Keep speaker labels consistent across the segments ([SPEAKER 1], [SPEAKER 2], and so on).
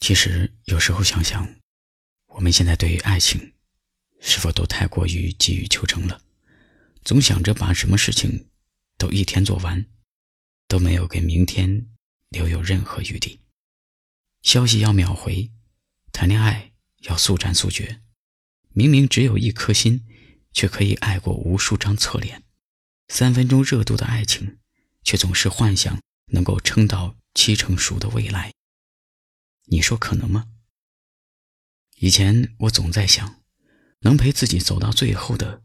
[SPEAKER 1] 其实有时候想想，我们现在对于爱情，是否都太过于急于求成了？总想着把什么事情都一天做完，都没有给明天留有任何余地。消息要秒回，谈恋爱要速战速决。明明只有一颗心，却可以爱过无数张侧脸。三分钟热度的爱情，却总是幻想能够撑到七成熟的未来。你说可能吗？以前我总在想，能陪自己走到最后的，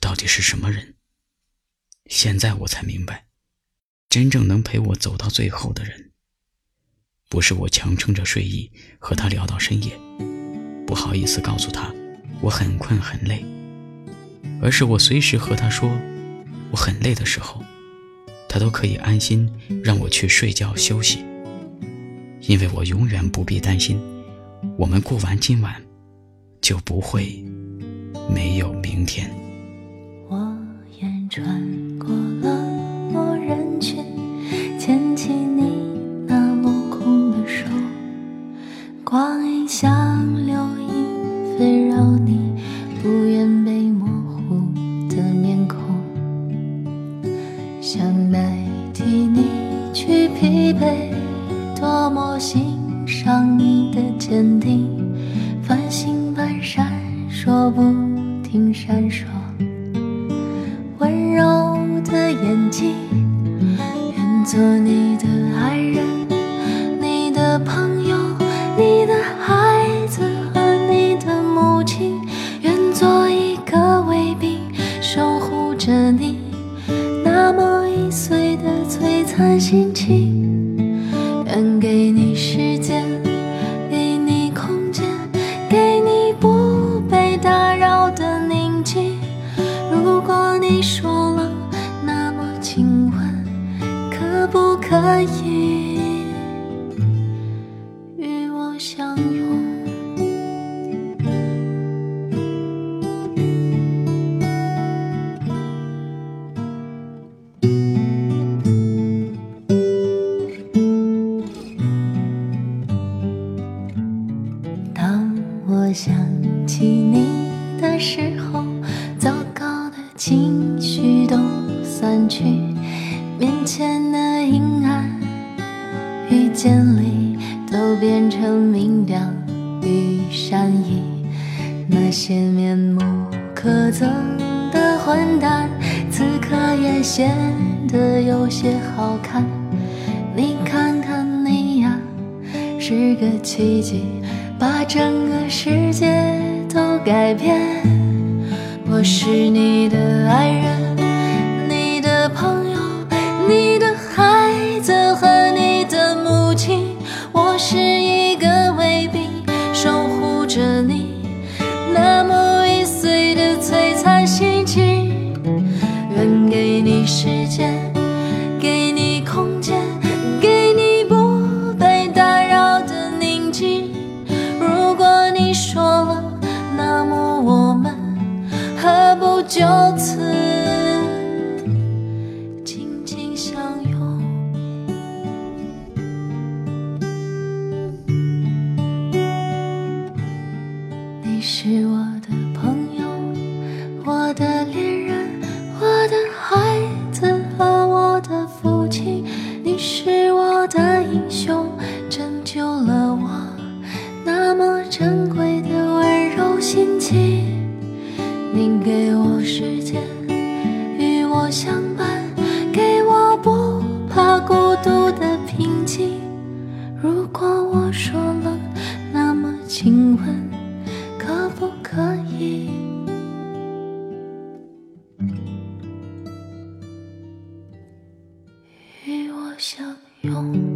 [SPEAKER 1] 到底是什么人？现在我才明白，真正能陪我走到最后的人，不是我强撑着睡意和他聊到深夜，不好意思告诉他我很困很累，而是我随时和他说我很累的时候，他都可以安心让我去睡觉休息。因为我永远不必担心，我们过完今晚，就不会没有明天。
[SPEAKER 2] 我眼穿过冷漠人群，牵起你那落空的手，光阴像流萤飞绕你不愿被模糊的面孔，想代替你去疲惫。多么欣赏你的坚定，繁星般闪烁不停闪烁，温柔的眼睛，愿做你的爱人，你的朋友，你的孩子和你的母亲，愿做一个卫兵，守护着你那么易碎的璀璨心情。愿给你时间，给你空间，给你不被打扰的宁静。如果你说了，那么请问，可不可以与我相拥？想起你的时候，糟糕的情绪都散去，面前的阴暗与渐离都变成明亮与善意。那些面目可憎的混蛋，此刻也显得有些好看。你看看你呀，是个奇迹。把整个世界都改变。我是你的爱人，是我的朋友，我的恋人，我的孩子和我的父亲。你是我的英雄，拯救了我那么珍贵的温柔心情。你给我时间，与我相伴，给我不怕孤独的平静。如果我说冷，那么请吻。不可以。与我相拥。